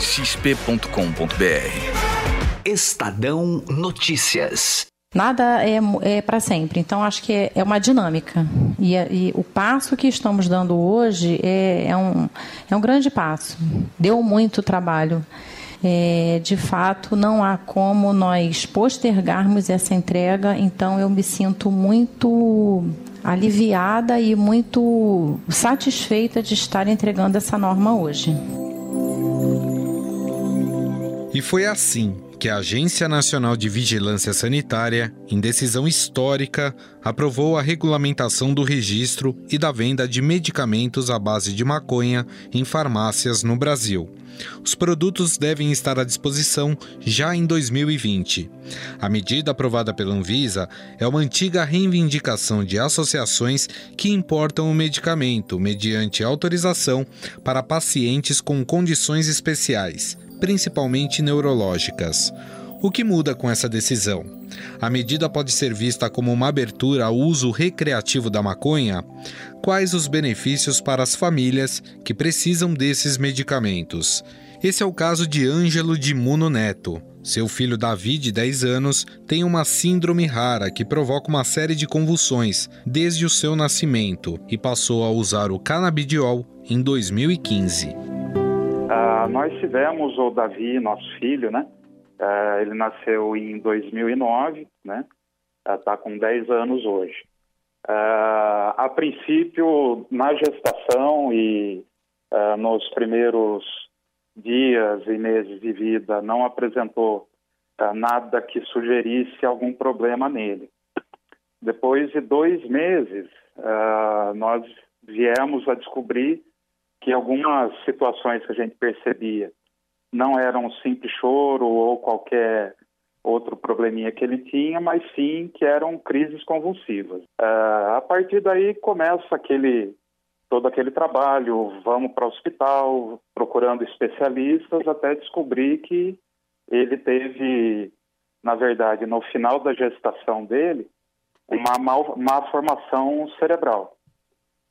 xp.com.br. Estadão Notícias. Nada é, é para sempre, então acho que é, é uma dinâmica. E, e, o passo que estamos dando hoje é, é, um, é um grande passo. Deu muito trabalho. É, de fato, não há como nós postergarmos essa entrega, então eu me sinto muito aliviada e muito satisfeita de estar entregando essa norma hoje. E foi assim que a Agência Nacional de Vigilância Sanitária, em decisão histórica, aprovou a regulamentação do registro e da venda de medicamentos à base de maconha em farmácias no Brasil. Os produtos devem estar à disposição já em 2020. A medida aprovada pela Anvisa é uma antiga reivindicação de associações que importam o medicamento mediante autorização para pacientes com condições especiais, principalmente neurológicas. O que muda com essa decisão? A medida pode ser vista como uma abertura ao uso recreativo da maconha? Quais os benefícios para as famílias que precisam desses medicamentos? Esse é o caso de Ângelo de Muno Neto. Seu filho Davi, de 10 anos, tem uma síndrome rara que provoca uma série de convulsões desde o seu nascimento e passou a usar o canabidiol em 2015. Uh, nós tivemos o Davi, nosso filho, né? Uh, ele nasceu em 2009, né? Está uh, com 10 anos hoje. Ah, a princípio, na gestação e nos primeiros dias e meses de vida, não apresentou nada que sugerisse algum problema nele. Depois de dois meses, nós viemos a descobrir que algumas situações que a gente percebia não eram um simples choro ou qualquer outro probleminha que ele tinha, mas sim que eram crises convulsivas. Uh, a partir daí começa aquele todo aquele trabalho, vamos para o hospital, procurando especialistas até descobrir que ele teve, na verdade, no final da gestação dele, uma mal, má formação cerebral,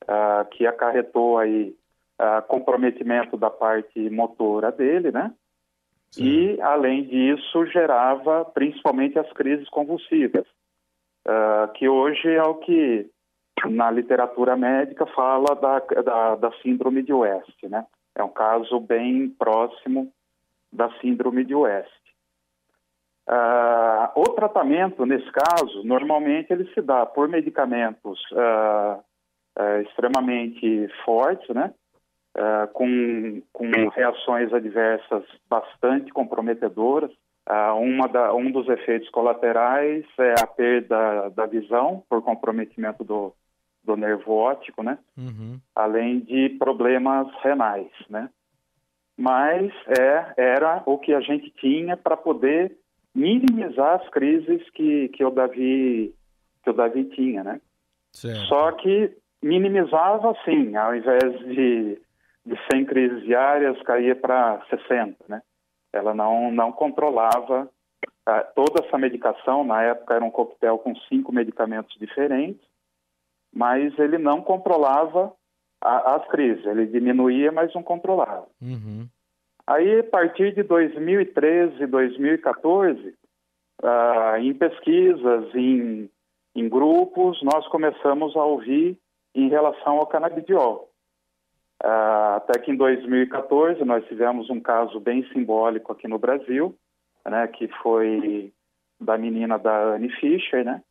uh, que acarretou aí uh, comprometimento da parte motora dele, né? Sim. E, além disso, gerava principalmente as crises convulsivas, uh, que hoje é o que na literatura médica fala da, da, da síndrome de West, né? É um caso bem próximo da síndrome de West. Uh, o tratamento, nesse caso, normalmente ele se dá por medicamentos uh, uh, extremamente fortes, né? Uh, com, com reações adversas bastante comprometedoras. Uh, da, um dos efeitos colaterais é a perda da visão por comprometimento do, do nervo óptico, né? Uhum. Além de problemas renais, né? Mas é, era o que a gente tinha para poder minimizar as crises que, que o Davi que o Davi tinha, né? Certo. Só que minimizava sim, ao invés de de 100 crises diárias caía para 60, né? Ela não, não controlava ah, toda essa medicação, na época era um coquetel com cinco medicamentos diferentes, mas ele não controlava a, as crises, ele diminuía, mas não controlava. Uhum. Aí, a partir de 2013, 2014, ah, em pesquisas, em, em grupos, nós começamos a ouvir em relação ao canabidiol. Uh, até que em 2014 nós tivemos um caso bem simbólico aqui no Brasil, né, que foi da menina da Anne Fischer, né?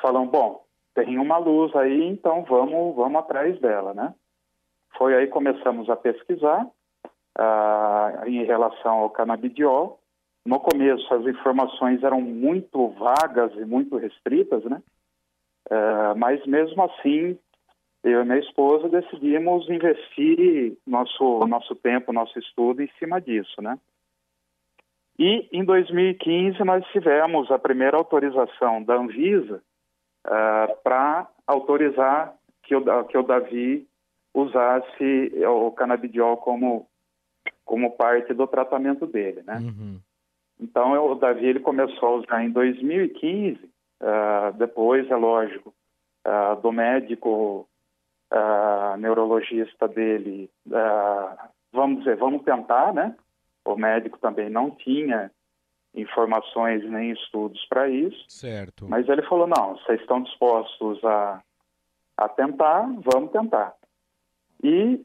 Falam, bom, tem uma luz aí, então vamos, vamos atrás dela, né? Foi aí começamos a pesquisar uh, em relação ao canabidiol. No começo as informações eram muito vagas e muito restritas, né? Uh, mas mesmo assim eu e minha esposa decidimos investir nosso nosso tempo, nosso estudo em cima disso, né? E em 2015 nós tivemos a primeira autorização da Anvisa uh, para autorizar que o, que o Davi usasse o canabidiol como, como parte do tratamento dele, né? Uhum. Então o Davi ele começou a usar em 2015, uh, ah, depois é lógico uh, do médico uh, neurologista dele, vamos dizer, vamos tentar, né? O médico também não tinha informações nem estudos para isso. Certo. Mas ele falou: não, vocês estão dispostos a, a tentar, vamos tentar. E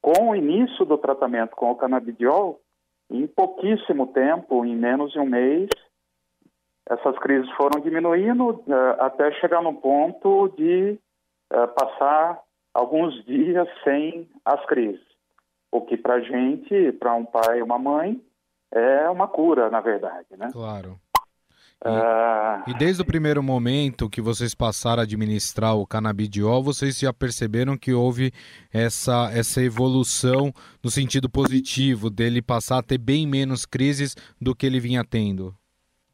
com o início do tratamento com o canabidiol, em pouquíssimo tempo, em menos de um mês, essas crises foram diminuindo uh, até chegar no ponto de uh, passar alguns dias sem as crises. O que para gente, para um pai e uma mãe, é uma cura, na verdade, né? Claro. E, ah. e, desde o primeiro momento que vocês passaram a administrar o canabidiol, vocês já perceberam que houve essa, essa evolução no sentido positivo, dele passar a ter bem menos crises do que ele vinha tendo?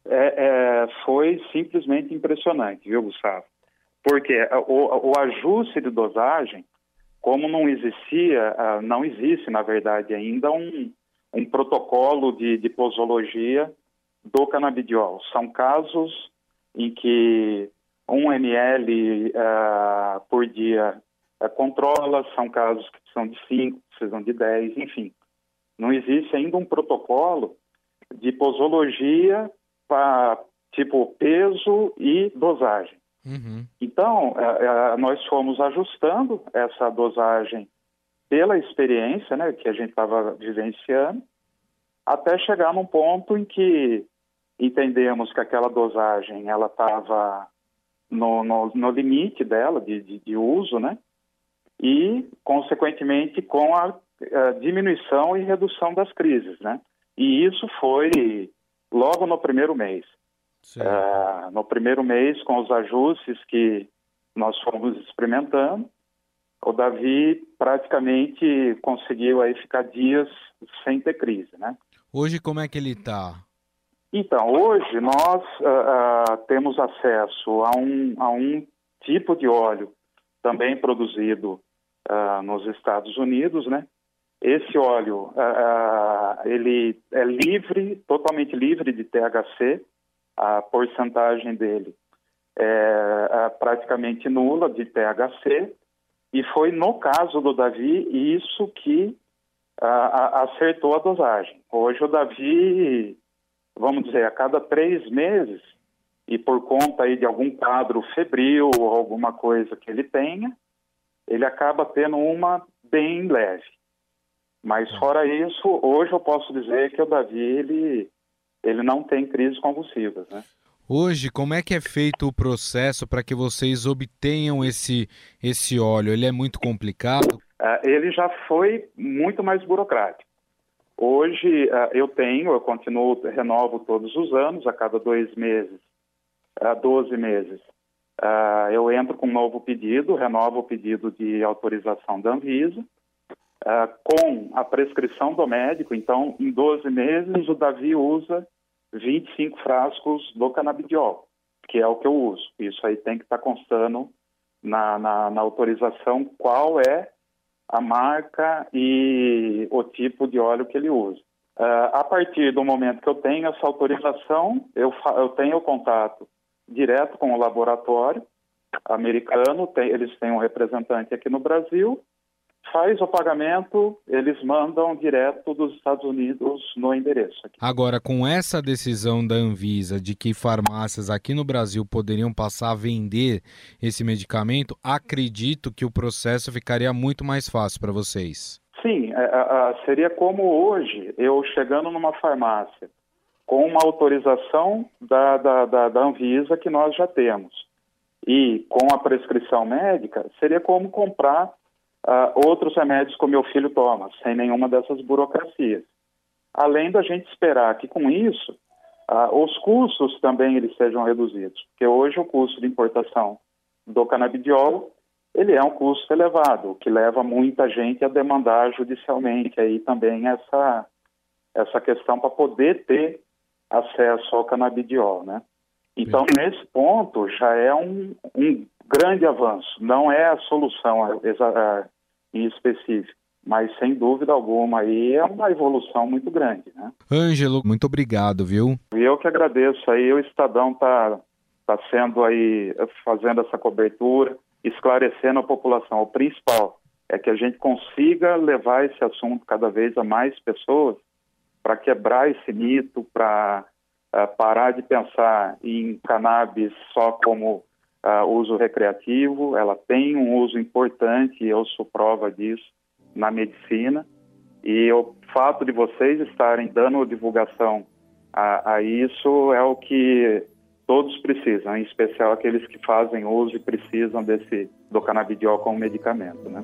É, é, foi simplesmente impressionante, viu, Gustavo? Porque o, o ajuste de dosagem, como não existia, ah, não existe, na verdade, ainda um, um protocolo de, de posologia do canabidiol. São casos em que 1 ml uh, por dia uh, controla, são casos que precisam de 5, precisam de 10, enfim. Não existe ainda um protocolo de posologia para tipo peso e dosagem. Uhum. Então, uh, nós fomos ajustando essa dosagem pela experiência né, que a gente estava vivenciando, até chegar num ponto em que entendemos que aquela dosagem ela estava no, no, no, limite dela de, de, de, uso, né? E, consequentemente, com a, a, diminuição e redução das crises, né? E isso foi logo no primeiro mês. Uh, no primeiro mês, com os ajustes que nós fomos experimentando, o Davi praticamente conseguiu aí ficar dias sem ter crise, né? Hoje como é que ele está? Então, hoje nós uh, uh, temos acesso a um, a um tipo de óleo também produzido nos Estados Unidos, né? Esse óleo, ele é livre, totalmente livre de THC, a porcentagem dele é, é praticamente nula de THC, e foi no caso do Davi isso que acertou a dosagem. Hoje o Davi vamos dizer, a cada três meses, e por conta aí de algum quadro febril ou alguma coisa que ele tenha, ele acaba tendo uma bem leve. Mas fora isso, hoje eu posso dizer que o Davi, ele, ele não tem crises convulsivas, né? Hoje, como é que é feito o processo para que vocês obtenham esse, esse óleo? Ele é muito complicado? Uh, ele já foi muito mais burocrático. Hoje uh, eu tenho, eu continuo, renovo todos os anos, a cada dois meses, a uh, 12 meses. Uh, eu entro com um novo pedido, renovo o pedido de autorização da Anvisa, com a prescrição do médico. Então, em 12 meses, o Davi usa 25 frascos do canabidiol, que é o que eu uso. Isso aí tem que estar tá constando na, na, na autorização qual é a marca e o tipo de óleo que ele usa. Uh, a partir do momento que eu tenho essa autorização, eu, eu tenho contato direto com o laboratório americano, tem, eles têm um representante aqui no Brasil, faz o pagamento, eles mandam direto dos Estados Unidos no endereço. Aqui. Agora, com essa decisão da Anvisa de que farmácias aqui no Brasil poderiam passar a vender esse medicamento, acredito que o processo ficaria muito mais fácil para vocês. Sim, é, é, é, seria como hoje, eu chegando numa farmácia com uma autorização da, da, da, da Anvisa que nós já temos e com a prescrição médica, seria como comprar uh, outros remédios que o meu filho toma, sem nenhuma dessas burocracias. Além da gente esperar que com isso uh, os custos também eles sejam reduzidos, porque hoje o custo de importação do canabidiol ele é um custo elevado, que leva muita gente a demandar judicialmente aí também essa essa questão para poder ter acesso ao canabidiol, né? Então, nesse ponto, já é um, um grande avanço. Não é a solução em específico, mas sem dúvida alguma aí é uma evolução muito grande, né? Ângelo, muito obrigado, viu? Eu que agradeço aí, o Estadão tá, tá sendo aí, fazendo essa cobertura, esclarecendo a população. O principal é que a gente consiga levar esse assunto cada vez a mais pessoas para quebrar esse mito, para uh, parar de pensar em cannabis só como uh, uso recreativo. Ela tem um uso importante, eu sou prova disso na medicina. E o fato de vocês estarem dando divulgação a, a isso é o que todos precisam, em especial aqueles que fazem uso e precisam desse do canabidiol como medicamento, né?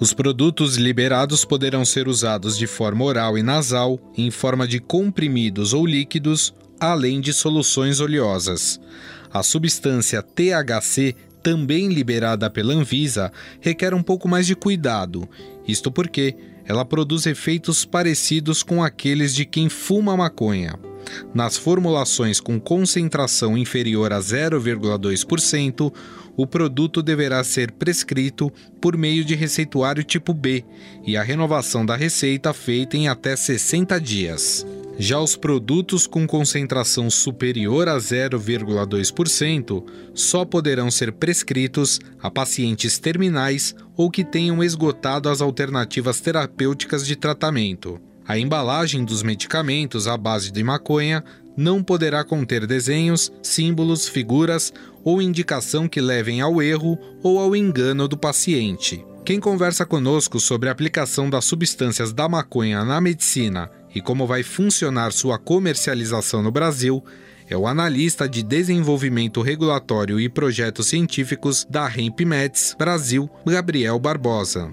Os produtos liberados poderão ser usados de forma oral e nasal, em forma de comprimidos ou líquidos, além de soluções oleosas. A substância THC também liberada pela Anvisa, requer um pouco mais de cuidado. Isto porque ela produz efeitos parecidos com aqueles de quem fuma maconha. Nas formulações com concentração inferior a 0,2%, o produto deverá ser prescrito por meio de receituário tipo B e a renovação da receita feita em até 60 dias. Já os produtos com concentração superior a 0,2% só poderão ser prescritos a pacientes terminais ou que tenham esgotado as alternativas terapêuticas de tratamento. A embalagem dos medicamentos à base de maconha não poderá conter desenhos, símbolos, figuras ou indicação que levem ao erro ou ao engano do paciente. Quem conversa conosco sobre a aplicação das substâncias da maconha na medicina e como vai funcionar sua comercialização no Brasil é o analista de desenvolvimento regulatório e projetos científicos da RempMeds Brasil, Gabriel Barbosa.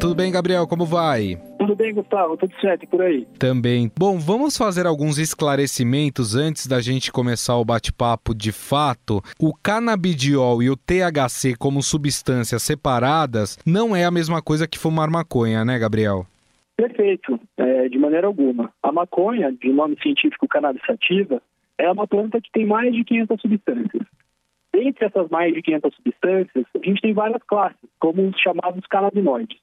Tudo bem, Gabriel? Como vai? Tudo bem, Gustavo? Tudo certo por aí? Também. Bom, vamos fazer alguns esclarecimentos antes da gente começar o bate-papo de fato. O canabidiol e o THC como substâncias separadas não é a mesma coisa que fumar maconha, né, Gabriel? Perfeito, é, de maneira alguma. A maconha, de nome científico cannabis sativa, é uma planta que tem mais de 500 substâncias. Entre essas mais de 500 substâncias, a gente tem várias classes, como os chamados canabinoides.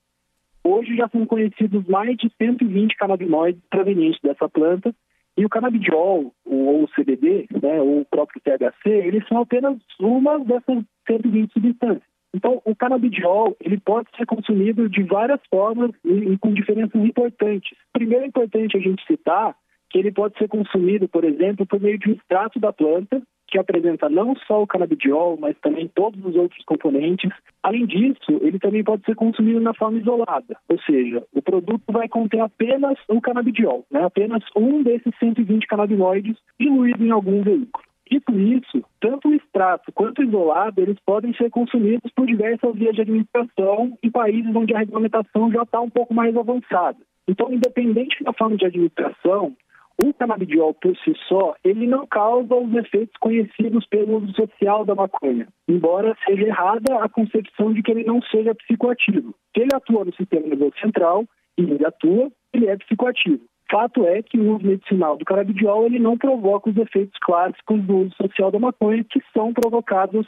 Hoje já são conhecidos mais de 120 canabinoides provenientes dessa planta, e o canabidiol, ou o CBD, né, ou o próprio THC, eles são apenas uma dessas 120 substâncias. Então, o canabidiol ele pode ser consumido de várias formas e, e, com diferenças importantes. Primeiro, é importante a gente citar que ele pode ser consumido, por exemplo, por meio de um extrato da planta, que apresenta não só o canabidiol, mas também todos os outros componentes. Além disso, ele também pode ser consumido na forma isolada, ou seja, o produto vai conter apenas o canabidiol, né? apenas um desses 120 canabinoides diluído em algum veículo. Por isso, tanto o extrato quanto o isolado, eles podem ser consumidos por diversas vias de administração em países onde a regulamentação já está um pouco mais avançada. Então, independente da forma de administração, o canabidiol por si só, ele não causa os efeitos conhecidos pelo uso social da maconha, embora seja errada a concepção de que ele não seja psicoativo. Ele atua no sistema nervoso central, e ele atua, ele é psicoativo. Fato é que o uso medicinal do canabidiol ele não provoca os efeitos clássicos do uso social da maconha, que são provocados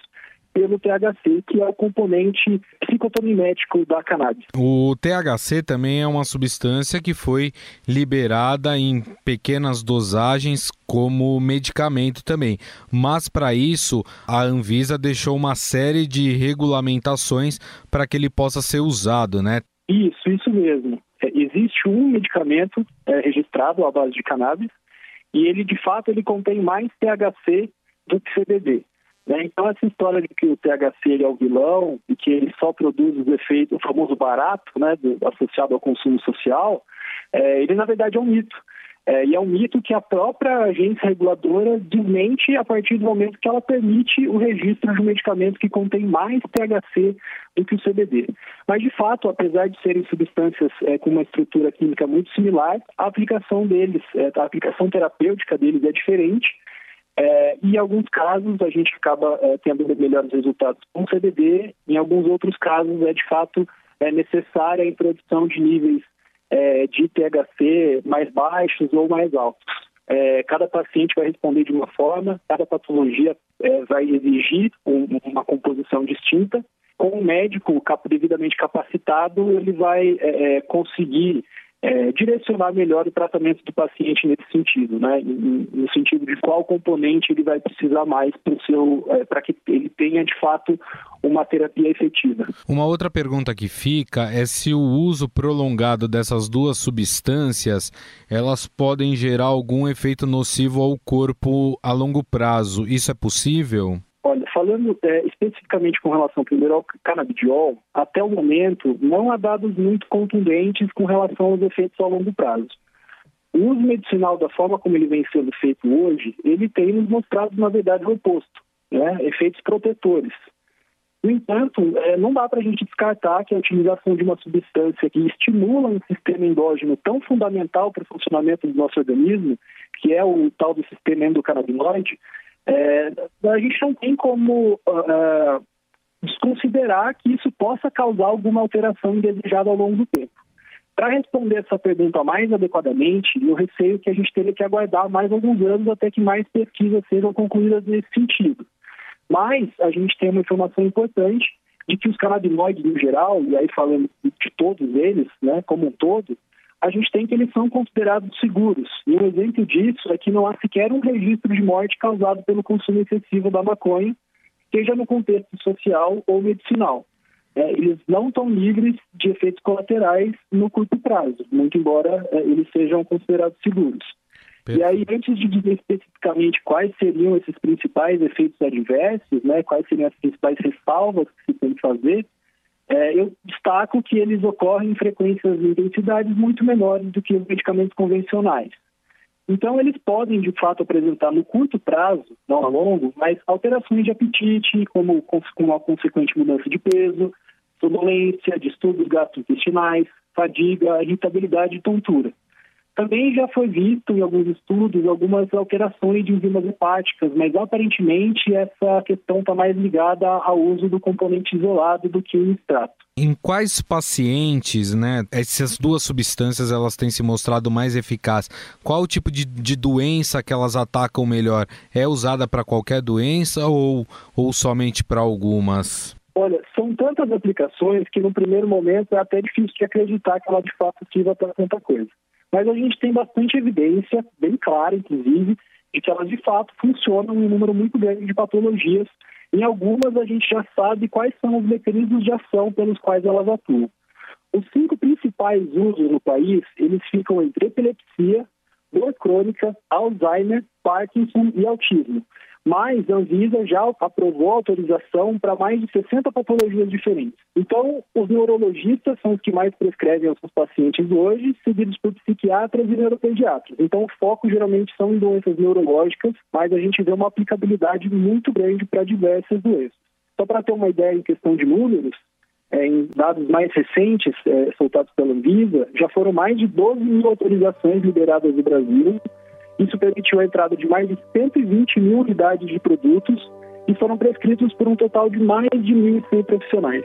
pelo THC, que é o componente psicotomimético da cannabis. O THC também é uma substância que foi liberada em pequenas dosagens como medicamento também. Mas para isso, a Anvisa deixou uma série de regulamentações para que ele possa ser usado, né? Isso, isso mesmo. Existe um medicamento é, registrado à base de cannabis e ele, de fato, ele contém mais THC do que CBD. Né? Então, essa história de que o THC é o vilão e que ele só produz os efeitos, o famoso barato, né, do, associado ao consumo social, é, ele, na verdade, é um mito. É, e é um mito que a própria agência reguladora desmente a partir do momento que ela permite o registro de um medicamento que contém mais THC do que o CBD. Mas, de fato, apesar de serem substâncias é, com uma estrutura química muito similar, a aplicação deles, é, a aplicação terapêutica deles é diferente. É, e em alguns casos a gente acaba é, tendo melhores resultados com CBD, em alguns outros casos é de fato é necessária a introdução de níveis é, de THC mais baixos ou mais altos. É, cada paciente vai responder de uma forma, cada patologia é, vai exigir um, uma composição distinta. Com o médico devidamente capacitado, ele vai é, é, conseguir é, direcionar melhor o tratamento do paciente nesse sentido, né? no sentido de qual componente ele vai precisar mais para é, que ele tenha de fato uma terapia efetiva. Uma outra pergunta que fica é se o uso prolongado dessas duas substâncias elas podem gerar algum efeito nocivo ao corpo a longo prazo. Isso é possível? Olha, falando é, especificamente com relação primeiro ao canabidiol, até o momento não há dados muito contundentes com relação aos efeitos a longo prazo. O uso medicinal da forma como ele vem sendo feito hoje, ele tem nos mostrado, na verdade, o oposto, né? efeitos protetores. No entanto, é, não dá para a gente descartar que a utilização de uma substância que estimula um sistema endógeno tão fundamental para o funcionamento do nosso organismo, que é o tal do sistema endocannabinoide, é, a gente não tem como uh, desconsiderar que isso possa causar alguma alteração indesejada ao longo do tempo. Para responder essa pergunta mais adequadamente, eu receio que a gente teria que aguardar mais alguns anos até que mais pesquisas sejam concluídas nesse sentido. Mas a gente tem uma informação importante de que os canabinoides no geral, e aí falando de todos eles, né, como um todo, a gente tem que eles são considerados seguros. E um exemplo disso é que não há sequer um registro de morte causado pelo consumo excessivo da maconha, seja no contexto social ou medicinal. É, eles não estão livres de efeitos colaterais no curto prazo, muito embora é, eles sejam considerados seguros. Perfeito. E aí, antes de dizer especificamente quais seriam esses principais efeitos adversos, né, quais seriam as principais ressalvas que se tem que fazer, é, eu destaco que eles ocorrem em frequências e intensidades muito menores do que os medicamentos convencionais. Então, eles podem, de fato, apresentar no curto prazo, não a longo, mas alterações de apetite, como com uma consequente mudança de peso, sonolência, distúrbios gastrointestinais, fadiga, irritabilidade e tontura. Também já foi visto em alguns estudos algumas alterações de enzimas hepáticas, mas aparentemente essa questão está mais ligada ao uso do componente isolado do que o extrato. Em quais pacientes, né, essas duas substâncias elas têm se mostrado mais eficazes? Qual o tipo de, de doença que elas atacam melhor? É usada para qualquer doença ou, ou somente para algumas? Olha, são tantas aplicações que no primeiro momento é até difícil de acreditar que ela de fato sirva para tanta coisa. Mas a gente tem bastante evidência, bem clara, inclusive, de que elas de fato funcionam em um número muito grande de patologias. Em algumas a gente já sabe quais são os mecanismos de ação pelos quais elas atuam. Os cinco principais usos no país, eles ficam entre epilepsia, dor crônica, Alzheimer, Parkinson e autismo mas a Anvisa já aprovou autorização para mais de 60 patologias diferentes. Então, os neurologistas são os que mais prescrevem aos seus pacientes hoje, seguidos por psiquiatras e neuropediatras. Então, o foco geralmente são em doenças neurológicas, mas a gente vê uma aplicabilidade muito grande para diversas doenças. Só para ter uma ideia em questão de números, é, em dados mais recentes, é, soltados pela Anvisa, já foram mais de 12 mil autorizações liberadas no Brasil, isso permitiu a entrada de mais de 120 mil unidades de produtos e foram prescritos por um total de mais de 1.100 profissionais.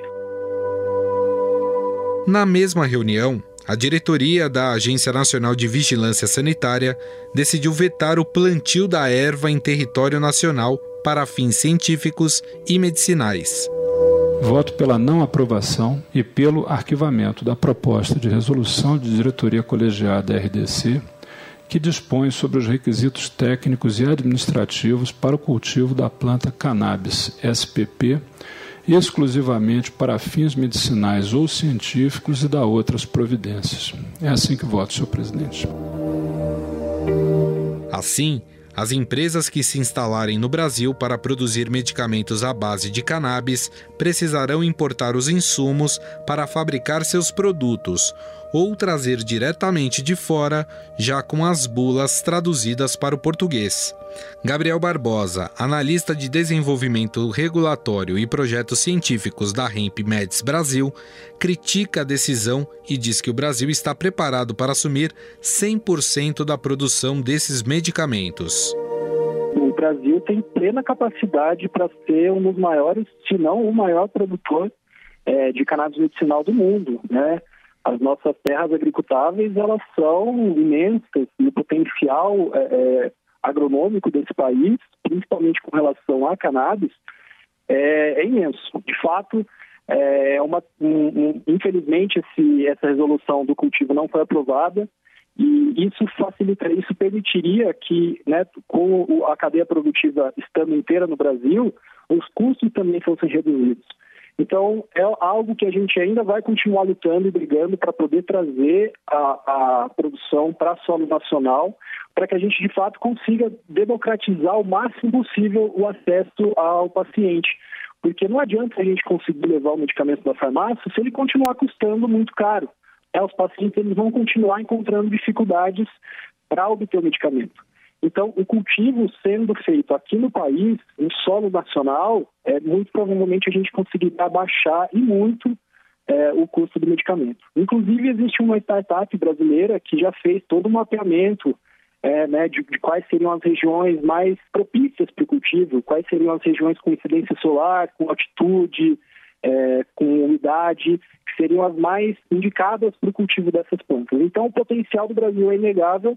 Na mesma reunião, a diretoria da Agência Nacional de Vigilância Sanitária decidiu vetar o plantio da erva em território nacional para fins científicos e medicinais. Voto pela não aprovação e pelo arquivamento da proposta de resolução de diretoria colegiada RDC que dispõe sobre os requisitos técnicos e administrativos para o cultivo da planta cannabis SPP, exclusivamente para fins medicinais ou científicos e da outras providências. É assim que voto, senhor presidente. Assim, as empresas que se instalarem no Brasil para produzir medicamentos à base de cannabis precisarão importar os insumos para fabricar seus produtos ou trazer diretamente de fora, já com as bulas traduzidas para o português. Gabriel Barbosa, analista de desenvolvimento regulatório e projetos científicos da Hemp Meds Brasil, critica a decisão e diz que o Brasil está preparado para assumir 100% da produção desses medicamentos. O Brasil tem plena capacidade para ser um dos maiores, se não o maior produtor é, de cannabis medicinal do mundo, né? As nossas terras agricultáveis elas são imensas e o potencial é, é, agronômico desse país, principalmente com relação à cannabis, é, é imenso. De fato, é uma, um, um, infelizmente esse, essa resolução do cultivo não foi aprovada e isso facilita, isso permitiria que, né, com a cadeia produtiva estando inteira no Brasil, os custos também fossem reduzidos. Então, é algo que a gente ainda vai continuar lutando e brigando para poder trazer a, a produção para solo nacional, para que a gente, de fato, consiga democratizar o máximo possível o acesso ao paciente. Porque não adianta a gente conseguir levar o medicamento da farmácia se ele continuar custando muito caro. É, os pacientes eles vão continuar encontrando dificuldades para obter o medicamento. Então, o cultivo sendo feito aqui no país, em solo nacional, é, muito provavelmente a gente conseguirá baixar e muito é, o custo do medicamento. Inclusive, existe uma startup brasileira que já fez todo o mapeamento é, né, de, de, quais seriam as regiões mais propícias para o cultivo, quais seriam as regiões com incidência solar, com altitude, é, com umidade, que seriam as mais indicadas para o cultivo dessas plantas. Então, o potencial do Brasil é inegável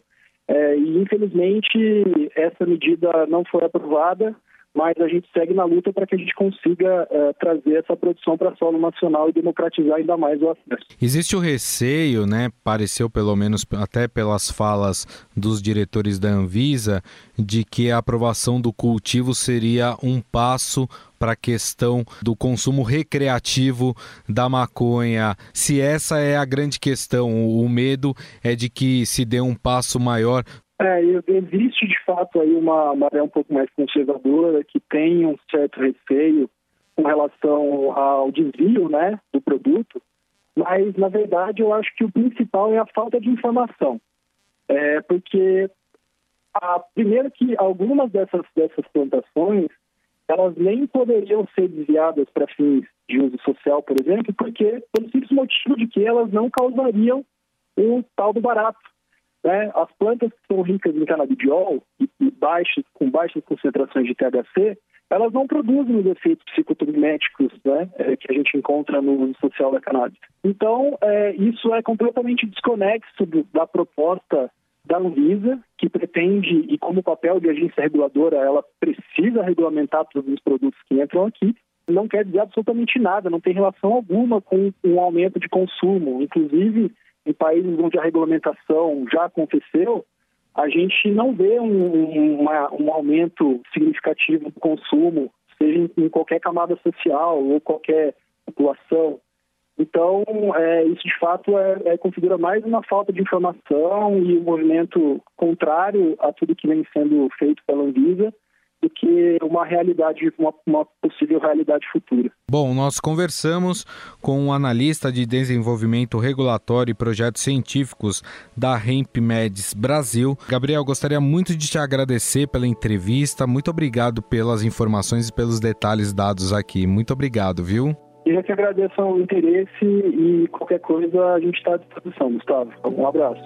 é, e, infelizmente, essa medida não foi aprovada, mas a gente segue na luta para que a gente consiga é, trazer essa produção para solo nacional e democratizar ainda mais o acesso. Existe o receio, né, pareceu pelo menos até pelas falas dos diretores da Anvisa, de que a aprovação do cultivo seria um passo para a questão do consumo recreativo da maconha. Se essa é a grande questão, o medo é de que se dê um passo maior. É, existe de fato aí uma maré um pouco mais conservadora que tem um certo receio com relação ao desvio, né, do produto, mas na verdade eu acho que o principal é a falta de informação, é, porque a, primeiro que algumas dessas dessas plantações elas nem poderiam ser desviadas para fins de uso social, por exemplo, porque pelo simples motivo de que elas não causariam o tal do barato. Né? As plantas que são ricas em canabidiol e, e baixas, com baixas concentrações de THC, elas não produzem os efeitos psicotomiméticos né, é, que a gente encontra no uso social da cannabis. Então, é, isso é completamente desconexo do, da proposta da Anvisa, que pretende, e como papel de agência reguladora, ela precisa regulamentar todos os produtos que entram aqui, não quer dizer absolutamente nada, não tem relação alguma com um aumento de consumo. Inclusive, em países onde a regulamentação já aconteceu, a gente não vê um, um aumento significativo do consumo, seja em, em qualquer camada social ou qualquer população. Então, é, isso de fato é, é, configura mais uma falta de informação e um movimento contrário a tudo que vem sendo feito pela Anvisa do que uma realidade, uma, uma, possível realidade futura. Bom, nós conversamos com um analista de desenvolvimento regulatório e projetos científicos da Meds Brasil. Gabriel, gostaria muito de te agradecer pela entrevista. Muito obrigado pelas informações e pelos detalhes dados aqui. Muito obrigado, viu? Eu que agradeço o interesse e qualquer coisa a gente está à disposição, Gustavo. Um abraço.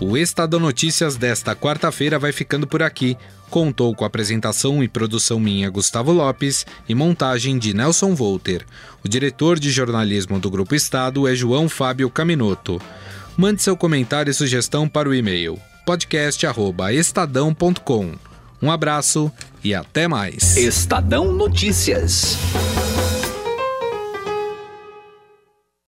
O Estadão Notícias desta quarta-feira vai ficando por aqui. Contou com apresentação e produção minha, Gustavo Lopes, e montagem de Nelson Volter. O diretor de jornalismo do Grupo Estado é João Fábio Caminoto. Mande seu comentário e sugestão para o e-mail podcast@estadão.com. Um abraço e até mais. Estadão Notícias.